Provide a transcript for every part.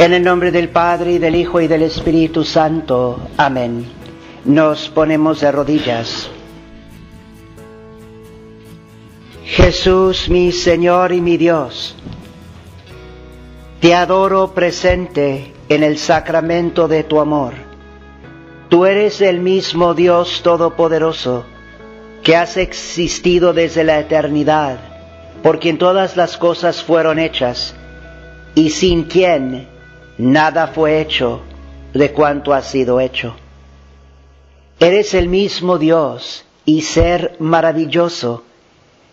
En el nombre del Padre, y del Hijo, y del Espíritu Santo. Amén. Nos ponemos de rodillas. Jesús, mi Señor y mi Dios, te adoro presente en el sacramento de tu amor. Tú eres el mismo Dios Todopoderoso que has existido desde la eternidad, por quien todas las cosas fueron hechas, y sin quien nada fue hecho de cuanto ha sido hecho. Eres el mismo Dios y ser maravilloso,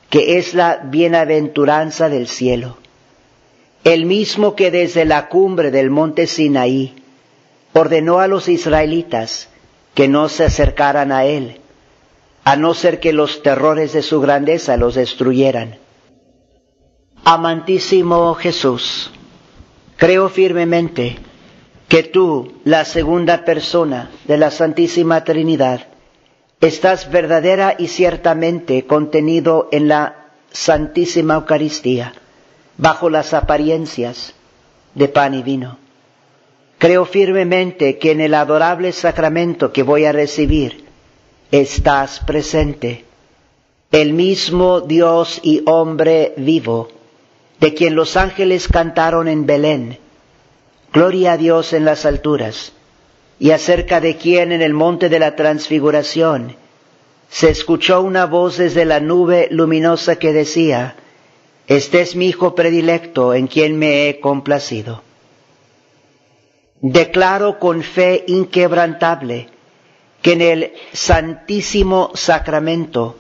que es la bienaventuranza del cielo. El mismo que desde la cumbre del monte Sinaí ordenó a los israelitas que no se acercaran a él, a no ser que los terrores de su grandeza los destruyeran. Amantísimo Jesús, creo firmemente que tú, la segunda persona de la Santísima Trinidad, estás verdadera y ciertamente contenido en la Santísima Eucaristía, bajo las apariencias de pan y vino. Creo firmemente que en el adorable sacramento que voy a recibir estás presente, el mismo Dios y hombre vivo, de quien los ángeles cantaron en Belén, Gloria a Dios en las alturas, y acerca de quien en el monte de la transfiguración. Se escuchó una voz desde la nube luminosa que decía, Este es mi Hijo predilecto en quien me he complacido. Declaro con fe inquebrantable que en el Santísimo Sacramento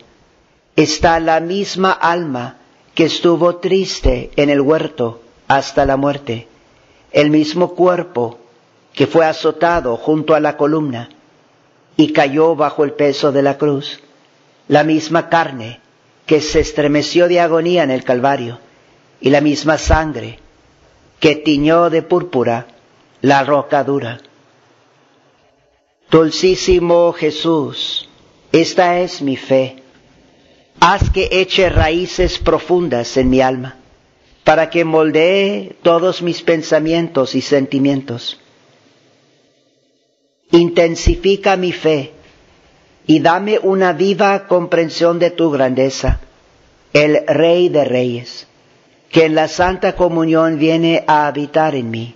está la misma alma que estuvo triste en el huerto hasta la muerte, el mismo cuerpo que fue azotado junto a la columna y cayó bajo el peso de la cruz, la misma carne que se estremeció de agonía en el Calvario, y la misma sangre que tiñó de púrpura la roca dura. Dulcísimo Jesús, esta es mi fe. Haz que eche raíces profundas en mi alma, para que moldee todos mis pensamientos y sentimientos intensifica mi fe y dame una viva comprensión de tu grandeza, el Rey de Reyes, que en la Santa Comunión viene a habitar en mí.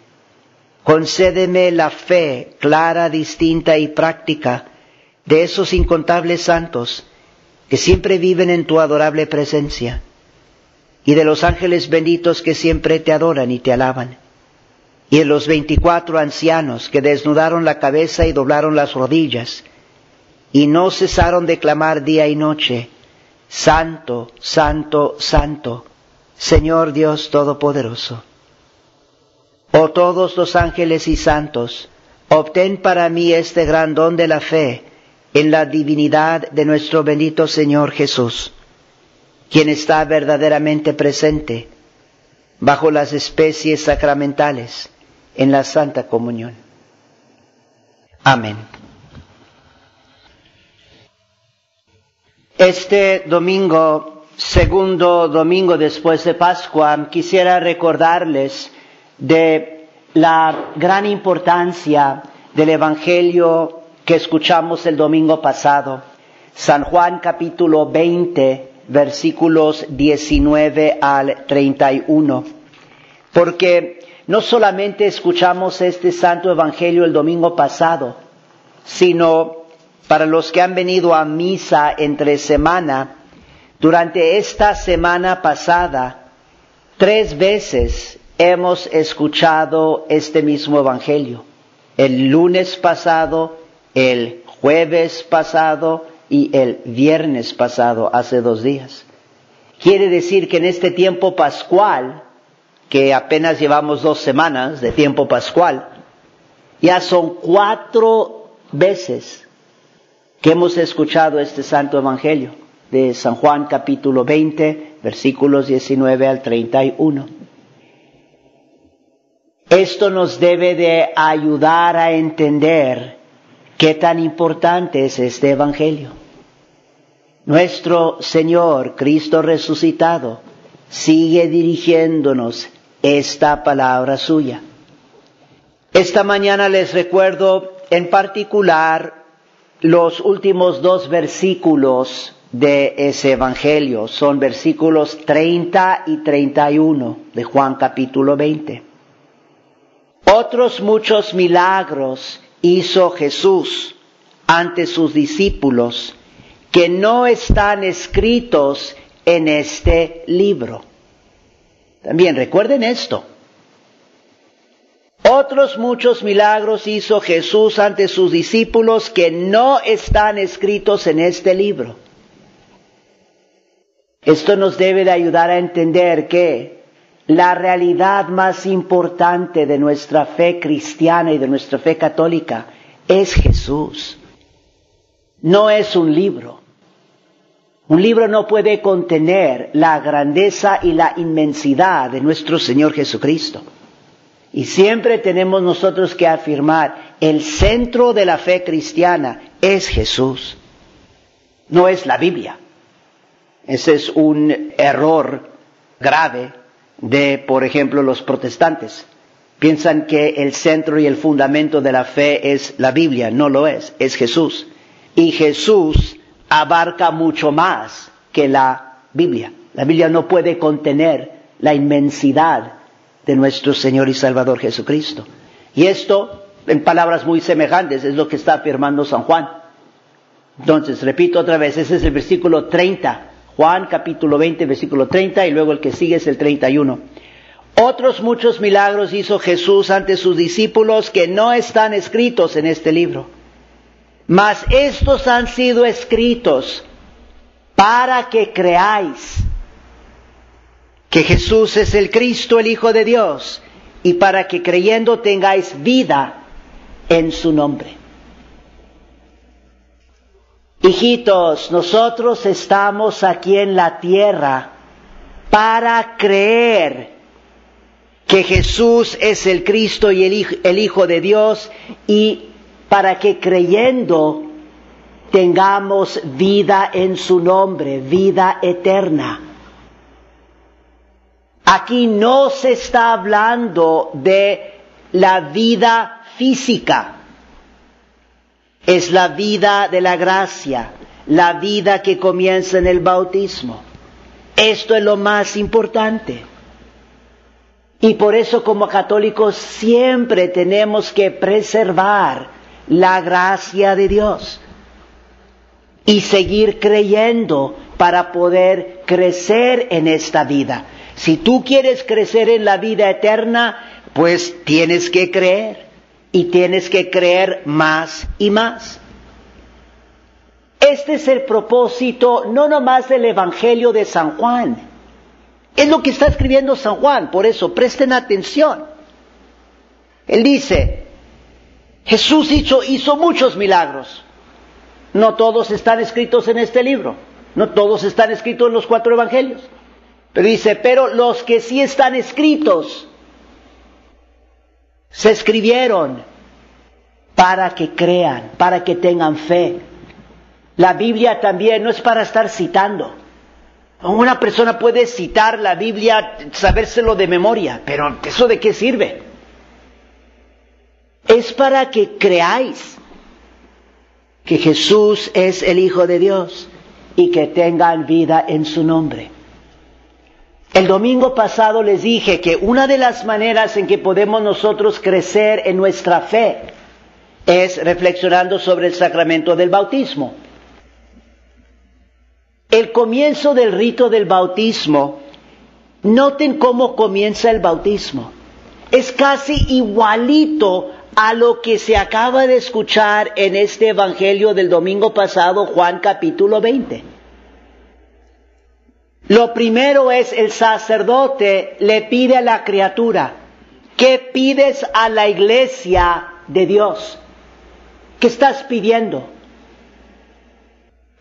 Concédeme la fe clara, distinta y práctica de esos incontables santos que siempre viven en tu adorable presencia, y de los ángeles benditos que siempre te adoran y te alaban y en los veinticuatro ancianos que desnudaron la cabeza y doblaron las rodillas, y no cesaron de clamar día y noche, Santo, Santo, Santo, Señor Dios Todopoderoso. Oh todos los ángeles y santos, obtén para mí este gran don de la fe en la divinidad de nuestro bendito Señor Jesús, quien está verdaderamente presente bajo las especies sacramentales en la Santa Comunión. Amén. Este domingo, segundo domingo después de Pascua, quisiera recordarles de la gran importancia del Evangelio que escuchamos el domingo pasado. San Juan capítulo 20, versículos 19 al 31. Porque no solamente escuchamos este santo evangelio el domingo pasado, sino para los que han venido a misa entre semana, durante esta semana pasada, tres veces hemos escuchado este mismo evangelio. El lunes pasado, el jueves pasado y el viernes pasado, hace dos días. Quiere decir que en este tiempo pascual, que apenas llevamos dos semanas de tiempo pascual, ya son cuatro veces que hemos escuchado este santo evangelio de San Juan capítulo 20, versículos 19 al 31. Esto nos debe de ayudar a entender qué tan importante es este evangelio. Nuestro Señor Cristo resucitado sigue dirigiéndonos esta palabra suya. Esta mañana les recuerdo en particular los últimos dos versículos de ese Evangelio. Son versículos 30 y 31 de Juan capítulo 20. Otros muchos milagros hizo Jesús ante sus discípulos que no están escritos en este libro. También recuerden esto. Otros muchos milagros hizo Jesús ante sus discípulos que no están escritos en este libro. Esto nos debe de ayudar a entender que la realidad más importante de nuestra fe cristiana y de nuestra fe católica es Jesús. No es un libro. Un libro no puede contener la grandeza y la inmensidad de nuestro Señor Jesucristo. Y siempre tenemos nosotros que afirmar, el centro de la fe cristiana es Jesús, no es la Biblia. Ese es un error grave de, por ejemplo, los protestantes. Piensan que el centro y el fundamento de la fe es la Biblia, no lo es, es Jesús. Y Jesús abarca mucho más que la Biblia. La Biblia no puede contener la inmensidad de nuestro Señor y Salvador Jesucristo. Y esto, en palabras muy semejantes, es lo que está afirmando San Juan. Entonces, repito otra vez, ese es el versículo 30, Juan capítulo 20, versículo 30, y luego el que sigue es el 31. Otros muchos milagros hizo Jesús ante sus discípulos que no están escritos en este libro. Mas estos han sido escritos para que creáis que Jesús es el Cristo, el Hijo de Dios, y para que creyendo tengáis vida en su nombre. Hijitos, nosotros estamos aquí en la tierra para creer que Jesús es el Cristo y el Hijo, de Dios y para que creyendo tengamos vida en su nombre, vida eterna. Aquí no se está hablando de la vida física, es la vida de la gracia, la vida que comienza en el bautismo. Esto es lo más importante. Y por eso como católicos siempre tenemos que preservar la gracia de Dios y seguir creyendo para poder crecer en esta vida. Si tú quieres crecer en la vida eterna, pues tienes que creer y tienes que creer más y más. Este es el propósito no nomás del Evangelio de San Juan. Es lo que está escribiendo San Juan, por eso presten atención. Él dice, Jesús hizo, hizo muchos milagros. No todos están escritos en este libro, no todos están escritos en los cuatro evangelios. Pero dice, pero los que sí están escritos, se escribieron para que crean, para que tengan fe. La Biblia también no es para estar citando. Una persona puede citar la Biblia, sabérselo de memoria, pero ¿eso de qué sirve? Es para que creáis que Jesús es el Hijo de Dios y que tengan vida en su nombre. El domingo pasado les dije que una de las maneras en que podemos nosotros crecer en nuestra fe es reflexionando sobre el sacramento del bautismo. El comienzo del rito del bautismo, noten cómo comienza el bautismo. Es casi igualito a lo que se acaba de escuchar en este Evangelio del domingo pasado, Juan capítulo 20. Lo primero es el sacerdote le pide a la criatura, ¿qué pides a la iglesia de Dios? ¿Qué estás pidiendo?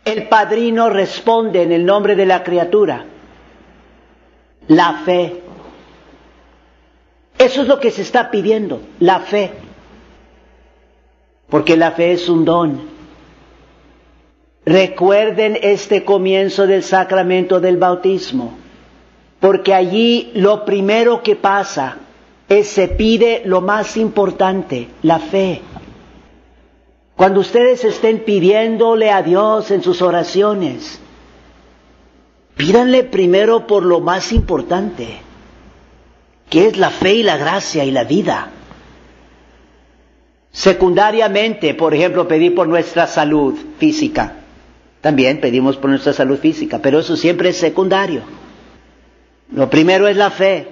El padrino responde en el nombre de la criatura, la fe. Eso es lo que se está pidiendo, la fe. Porque la fe es un don. Recuerden este comienzo del sacramento del bautismo, porque allí lo primero que pasa es, se pide lo más importante, la fe. Cuando ustedes estén pidiéndole a Dios en sus oraciones, pídanle primero por lo más importante, que es la fe y la gracia y la vida. Secundariamente, por ejemplo, pedir por nuestra salud física. También pedimos por nuestra salud física, pero eso siempre es secundario. Lo primero es la fe.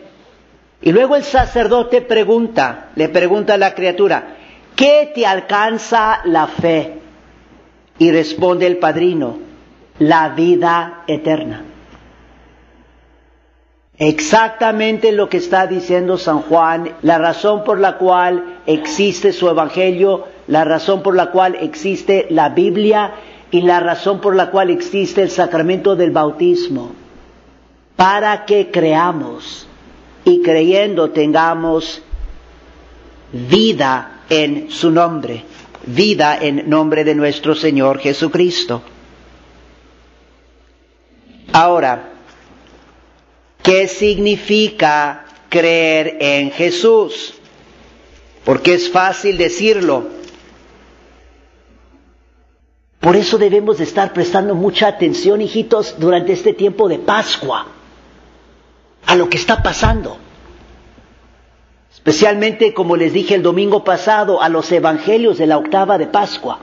Y luego el sacerdote pregunta, le pregunta a la criatura, ¿qué te alcanza la fe? Y responde el padrino, la vida eterna. Exactamente lo que está diciendo San Juan, la razón por la cual existe su evangelio, la razón por la cual existe la Biblia y la razón por la cual existe el sacramento del bautismo, para que creamos y creyendo tengamos vida en su nombre, vida en nombre de nuestro Señor Jesucristo. Ahora, ¿qué significa creer en Jesús? Porque es fácil decirlo. Por eso debemos de estar prestando mucha atención, hijitos, durante este tiempo de Pascua, a lo que está pasando. Especialmente, como les dije el domingo pasado, a los evangelios de la octava de Pascua.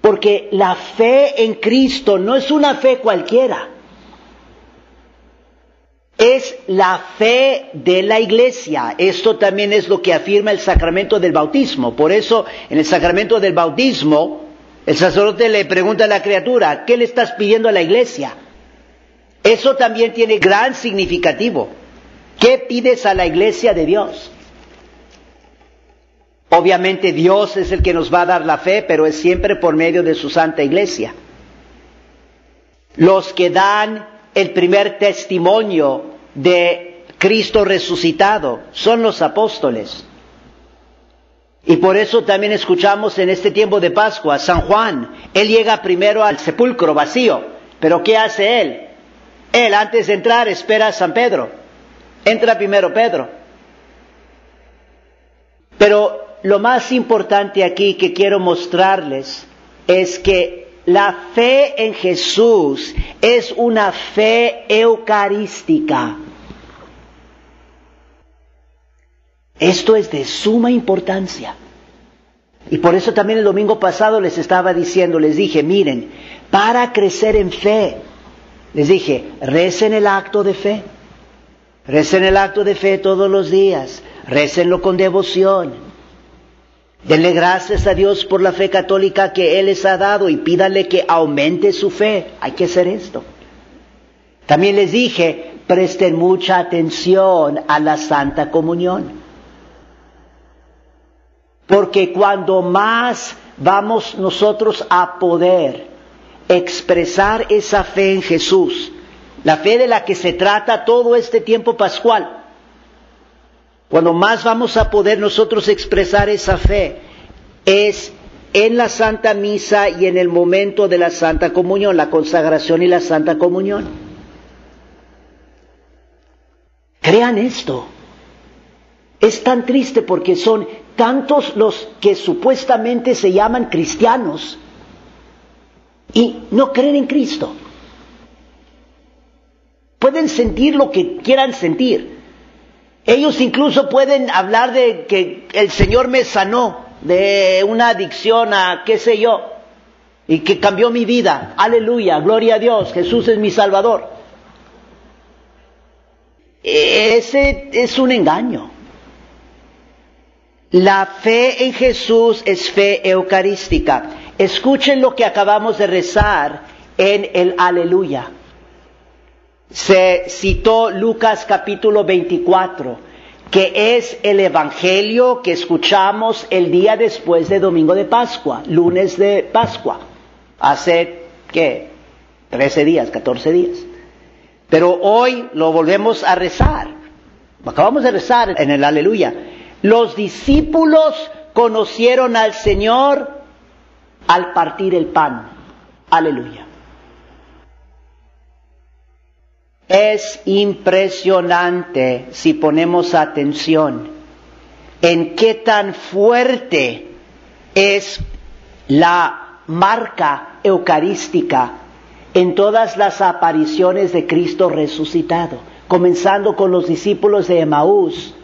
Porque la fe en Cristo no es una fe cualquiera. Es la fe de la iglesia. Esto también es lo que afirma el sacramento del bautismo. Por eso, en el sacramento del bautismo, el sacerdote le pregunta a la criatura, ¿qué le estás pidiendo a la iglesia? Eso también tiene gran significativo. ¿Qué pides a la iglesia de Dios? Obviamente Dios es el que nos va a dar la fe, pero es siempre por medio de su santa iglesia. Los que dan el primer testimonio de Cristo resucitado son los apóstoles. Y por eso también escuchamos en este tiempo de Pascua, San Juan, él llega primero al sepulcro vacío, pero ¿qué hace él? Él antes de entrar espera a San Pedro. Entra primero Pedro. Pero lo más importante aquí que quiero mostrarles es que la fe en Jesús es una fe eucarística. Esto es de suma importancia. Y por eso también el domingo pasado les estaba diciendo, les dije, miren, para crecer en fe, les dije, recen el acto de fe. Recen el acto de fe todos los días. Recenlo con devoción. Denle gracias a Dios por la fe católica que Él les ha dado y pídale que aumente su fe. Hay que hacer esto. También les dije, presten mucha atención a la Santa Comunión. Porque cuando más vamos nosotros a poder expresar esa fe en Jesús, la fe de la que se trata todo este tiempo pascual, cuando más vamos a poder nosotros expresar esa fe es en la Santa Misa y en el momento de la Santa Comunión, la consagración y la Santa Comunión. Crean esto. Es tan triste porque son tantos los que supuestamente se llaman cristianos y no creen en Cristo. Pueden sentir lo que quieran sentir, ellos incluso pueden hablar de que el Señor me sanó de una adicción a qué sé yo y que cambió mi vida. Aleluya, gloria a Dios, Jesús es mi Salvador. Ese es un engaño. La fe en Jesús es fe eucarística. Escuchen lo que acabamos de rezar en el aleluya se citó Lucas capítulo 24, que es el Evangelio que escuchamos el día después de Domingo de Pascua, lunes de Pascua, hace, ¿qué? 13 días, 14 días. Pero hoy lo volvemos a rezar. Acabamos de rezar en el aleluya. Los discípulos conocieron al Señor al partir el pan. Aleluya. Es impresionante si ponemos atención en qué tan fuerte es la marca eucarística en todas las apariciones de Cristo resucitado, comenzando con los discípulos de Emaús,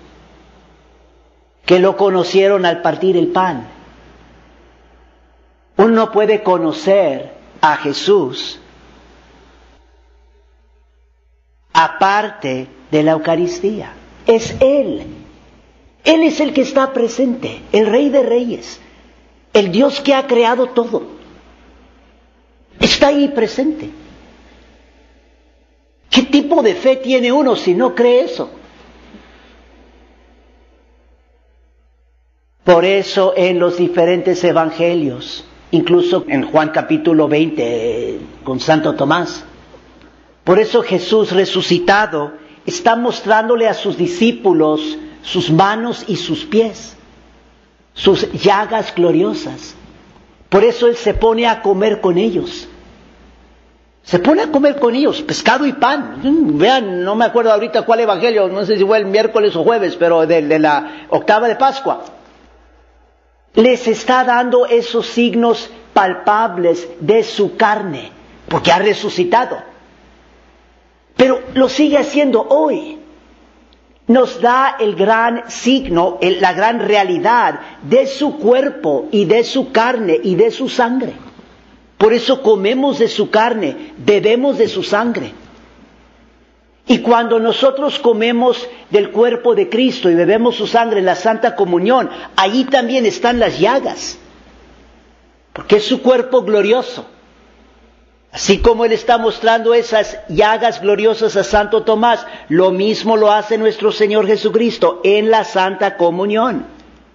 que lo conocieron al partir el pan. Uno puede conocer a Jesús aparte de la Eucaristía. Es Él. Él es el que está presente, el Rey de Reyes, el Dios que ha creado todo. Está ahí presente. ¿Qué tipo de fe tiene uno si no cree eso? Por eso en los diferentes evangelios, incluso en Juan capítulo 20 con Santo Tomás, por eso Jesús resucitado está mostrándole a sus discípulos sus manos y sus pies, sus llagas gloriosas. Por eso Él se pone a comer con ellos. Se pone a comer con ellos pescado y pan. Vean, no me acuerdo ahorita cuál evangelio, no sé si fue el miércoles o jueves, pero de, de la octava de Pascua. Les está dando esos signos palpables de su carne, porque ha resucitado. Pero lo sigue haciendo hoy. Nos da el gran signo, la gran realidad de su cuerpo y de su carne y de su sangre. Por eso comemos de su carne, bebemos de su sangre. Y cuando nosotros comemos del cuerpo de Cristo y bebemos su sangre en la Santa Comunión, ahí también están las llagas, porque es su cuerpo glorioso. Así como Él está mostrando esas llagas gloriosas a Santo Tomás, lo mismo lo hace nuestro Señor Jesucristo en la Santa Comunión,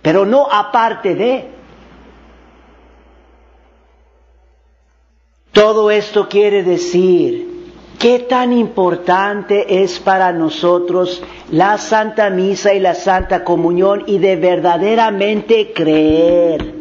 pero no aparte de. Todo esto quiere decir qué tan importante es para nosotros la Santa Misa y la Santa Comunión y de verdaderamente creer.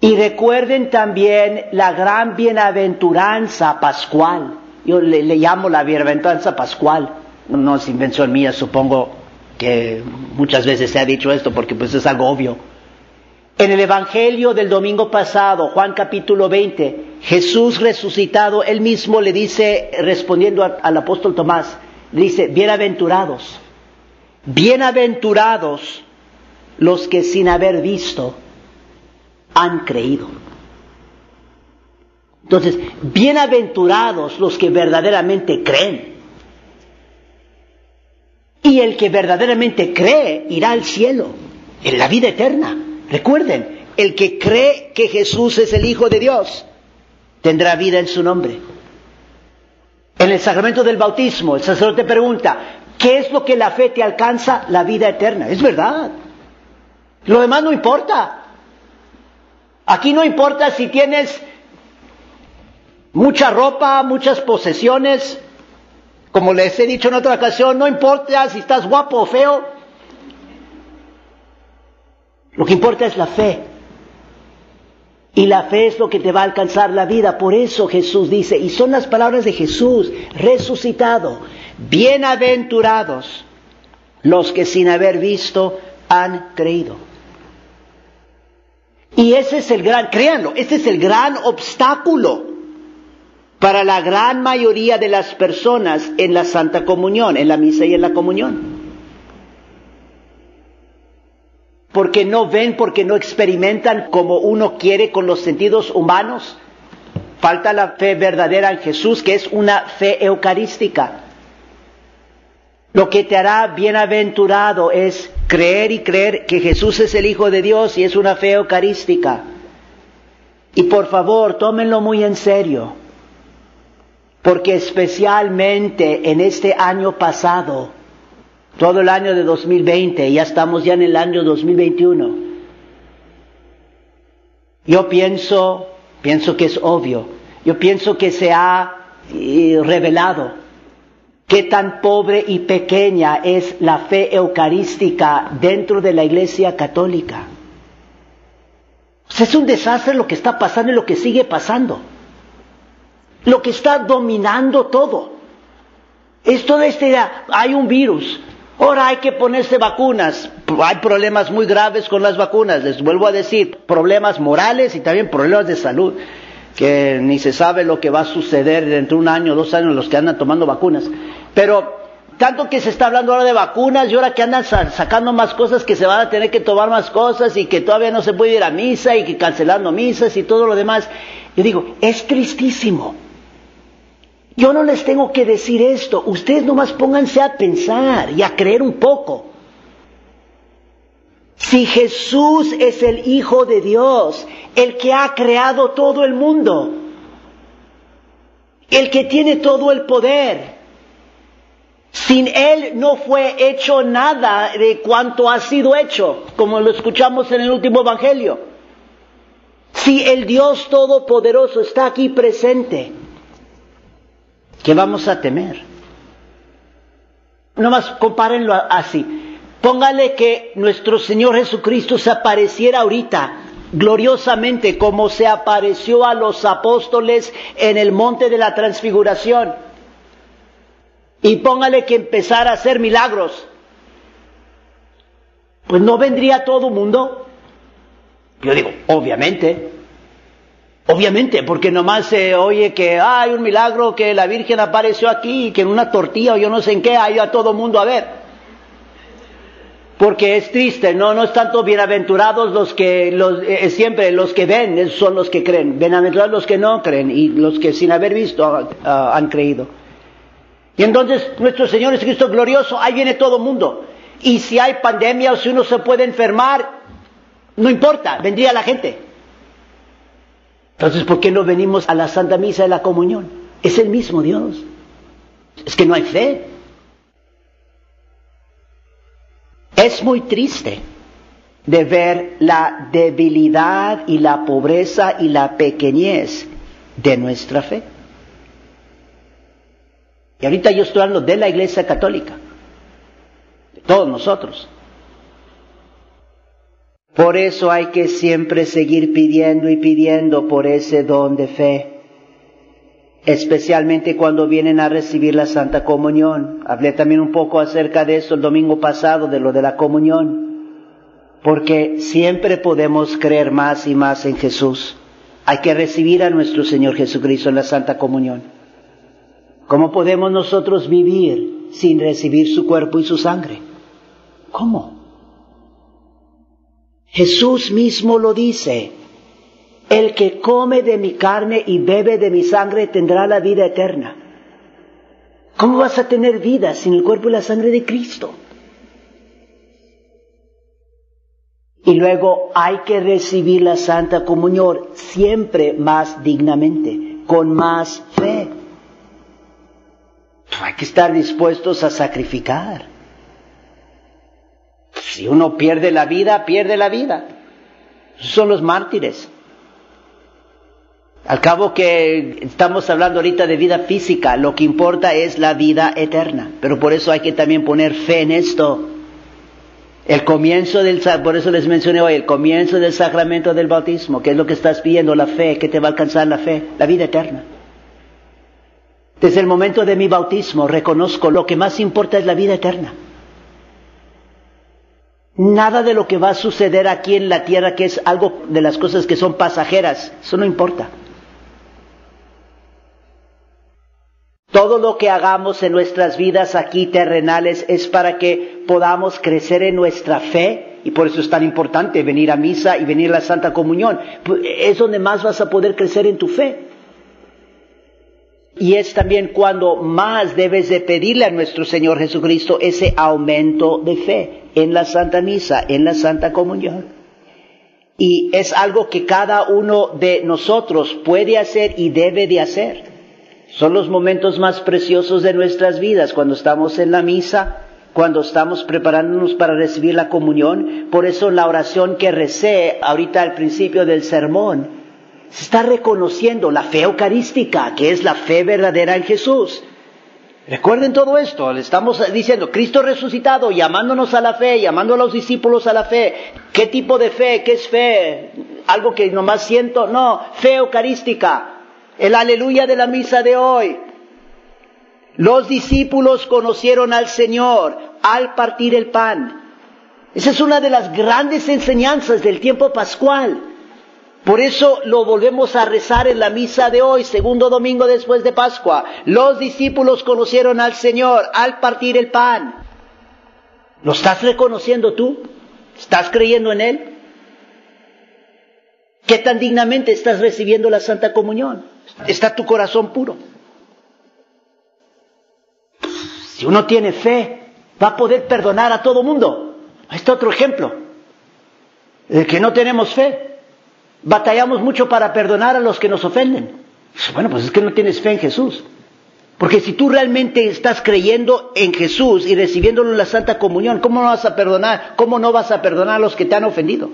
Y recuerden también la gran bienaventuranza pascual. Yo le, llamo la bienaventuranza pascual. No es invención mía, supongo que muchas veces se ha dicho esto porque pues es algo obvio. En el Evangelio del domingo pasado, Juan capítulo 20, Jesús resucitado, él mismo le dice, respondiendo al apóstol Tomás, dice, bienaventurados, bienaventurados los que sin haber visto han creído. Entonces, bienaventurados los que verdaderamente creen. Y el que verdaderamente cree irá al cielo, en la vida eterna. Recuerden, el que cree que Jesús es el Hijo de Dios tendrá vida en su nombre. En el sacramento del bautismo, el sacerdote pregunta, ¿qué es lo que la fe te alcanza? La vida eterna. Es verdad. Lo demás no importa. Aquí no importa si tienes mucha ropa, muchas posesiones, como les he dicho en otra ocasión, no importa si estás guapo o feo. Lo que importa es la fe. Y la fe es lo que te va a alcanzar la vida. Por eso Jesús dice, y son las palabras de Jesús resucitado, bienaventurados los que sin haber visto han creído. Y ese es el gran, créanlo, ese es el gran obstáculo para la gran mayoría de las personas en la Santa Comunión, en la misa y en la comunión. Porque no ven, porque no experimentan como uno quiere con los sentidos humanos. Falta la fe verdadera en Jesús, que es una fe eucarística. Lo que te hará bienaventurado es creer y creer que Jesús es el Hijo de Dios y es una fe eucarística. Y por favor, tómenlo muy en serio, porque especialmente en este año pasado, todo el año de 2020, ya estamos ya en el año 2021, yo pienso, pienso que es obvio, yo pienso que se ha eh, revelado qué tan pobre y pequeña es la fe eucarística dentro de la Iglesia Católica. es un desastre lo que está pasando y lo que sigue pasando. Lo que está dominando todo. Es toda esta idea, hay un virus, Ahora hay que ponerse vacunas. Hay problemas muy graves con las vacunas. Les vuelvo a decir, problemas morales y también problemas de salud, que ni se sabe lo que va a suceder dentro de un año, dos años los que andan tomando vacunas. Pero tanto que se está hablando ahora de vacunas y ahora que andan sacando más cosas que se van a tener que tomar más cosas y que todavía no se puede ir a misa y que cancelando misas y todo lo demás. Yo digo, es tristísimo. Yo no les tengo que decir esto, ustedes nomás pónganse a pensar y a creer un poco. Si Jesús es el Hijo de Dios, el que ha creado todo el mundo, el que tiene todo el poder, sin Él no fue hecho nada de cuanto ha sido hecho, como lo escuchamos en el último Evangelio. Si el Dios Todopoderoso está aquí presente, ¿Qué vamos a temer? Nomás compárenlo así. Póngale que nuestro Señor Jesucristo se apareciera ahorita gloriosamente como se apareció a los apóstoles en el monte de la transfiguración. Y póngale que empezara a hacer milagros. Pues no vendría todo mundo. Yo digo, obviamente, Obviamente, porque nomás se oye que hay un milagro que la Virgen apareció aquí, que en una tortilla o yo no sé en qué, hay a todo mundo a ver. Porque es triste, no, no es tanto bienaventurados los que, los, eh, siempre los que ven son los que creen, bienaventurados los que no creen y los que sin haber visto ah, ah, han creído. Y entonces nuestro Señor es Cristo glorioso, ahí viene todo mundo. Y si hay pandemia o si uno se puede enfermar, no importa, vendría la gente. Entonces, ¿por qué no venimos a la Santa Misa de la Comunión? Es el mismo Dios. Es que no hay fe. Es muy triste de ver la debilidad y la pobreza y la pequeñez de nuestra fe. Y ahorita yo estoy hablando de la Iglesia Católica, de todos nosotros. Por eso hay que siempre seguir pidiendo y pidiendo por ese don de fe, especialmente cuando vienen a recibir la Santa Comunión. Hablé también un poco acerca de eso el domingo pasado, de lo de la comunión, porque siempre podemos creer más y más en Jesús. Hay que recibir a nuestro Señor Jesucristo en la Santa Comunión. ¿Cómo podemos nosotros vivir sin recibir su cuerpo y su sangre? ¿Cómo? Jesús mismo lo dice, el que come de mi carne y bebe de mi sangre tendrá la vida eterna. ¿Cómo vas a tener vida sin el cuerpo y la sangre de Cristo? Y luego hay que recibir la Santa Comunión siempre más dignamente, con más fe. Hay que estar dispuestos a sacrificar. Si uno pierde la vida, pierde la vida. Son los mártires. Al cabo que estamos hablando ahorita de vida física, lo que importa es la vida eterna. Pero por eso hay que también poner fe en esto. El comienzo del, por eso les mencioné hoy, el comienzo del sacramento del bautismo, que es lo que estás pidiendo, la fe, que te va a alcanzar la fe, la vida eterna. Desde el momento de mi bautismo reconozco lo que más importa es la vida eterna. Nada de lo que va a suceder aquí en la tierra, que es algo de las cosas que son pasajeras, eso no importa. Todo lo que hagamos en nuestras vidas aquí terrenales es para que podamos crecer en nuestra fe y por eso es tan importante venir a misa y venir a la Santa Comunión. Pues, es donde más vas a poder crecer en tu fe. Y es también cuando más debes de pedirle a nuestro Señor Jesucristo ese aumento de fe en la Santa Misa, en la Santa Comunión. Y es algo que cada uno de nosotros puede hacer y debe de hacer. Son los momentos más preciosos de nuestras vidas, cuando estamos en la misa, cuando estamos preparándonos para recibir la comunión. Por eso la oración que recé ahorita al principio del sermón, se está reconociendo la fe eucarística, que es la fe verdadera en Jesús. Recuerden todo esto, le estamos diciendo, Cristo resucitado, llamándonos a la fe, llamando a los discípulos a la fe. ¿Qué tipo de fe? ¿Qué es fe? ¿Algo que nomás siento? No, fe eucarística. El aleluya de la misa de hoy. Los discípulos conocieron al Señor al partir el pan. Esa es una de las grandes enseñanzas del tiempo pascual. Por eso lo volvemos a rezar en la misa de hoy, segundo domingo después de Pascua. Los discípulos conocieron al Señor al partir el pan. ¿Lo estás reconociendo tú? ¿Estás creyendo en Él? ¿Qué tan dignamente estás recibiendo la Santa Comunión? ¿Está tu corazón puro? Si uno tiene fe, va a poder perdonar a todo mundo. Está otro ejemplo. De que no tenemos fe. Batallamos mucho para perdonar a los que nos ofenden. Bueno, pues es que no tienes fe en Jesús. Porque si tú realmente estás creyendo en Jesús y recibiéndolo en la Santa Comunión, ¿cómo no vas a perdonar? ¿Cómo no vas a perdonar a los que te han ofendido?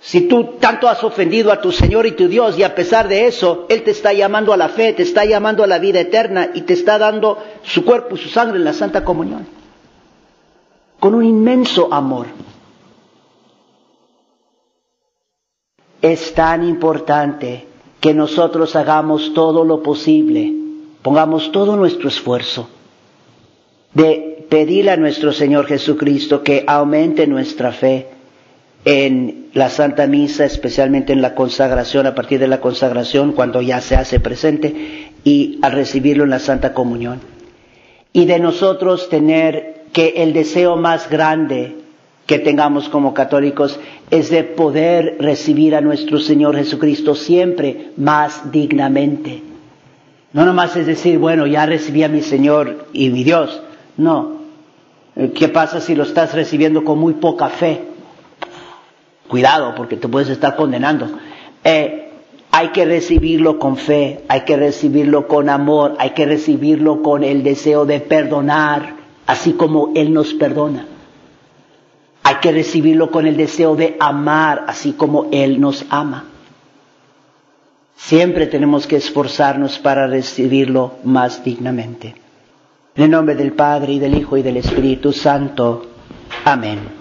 Si tú tanto has ofendido a tu Señor y tu Dios y a pesar de eso, Él te está llamando a la fe, te está llamando a la vida eterna y te está dando su cuerpo y su sangre en la Santa Comunión. Con un inmenso amor. Es tan importante que nosotros hagamos todo lo posible, pongamos todo nuestro esfuerzo de pedirle a nuestro Señor Jesucristo que aumente nuestra fe en la Santa Misa, especialmente en la consagración, a partir de la consagración, cuando ya se hace presente, y al recibirlo en la Santa Comunión. Y de nosotros tener que el deseo más grande que tengamos como católicos es de poder recibir a nuestro Señor Jesucristo siempre más dignamente. No nomás es decir, bueno, ya recibí a mi Señor y mi Dios. No. ¿Qué pasa si lo estás recibiendo con muy poca fe? Cuidado, porque te puedes estar condenando. Eh, hay que recibirlo con fe, hay que recibirlo con amor, hay que recibirlo con el deseo de perdonar, así como Él nos perdona. Hay que recibirlo con el deseo de amar, así como Él nos ama. Siempre tenemos que esforzarnos para recibirlo más dignamente. En el nombre del Padre y del Hijo y del Espíritu Santo. Amén.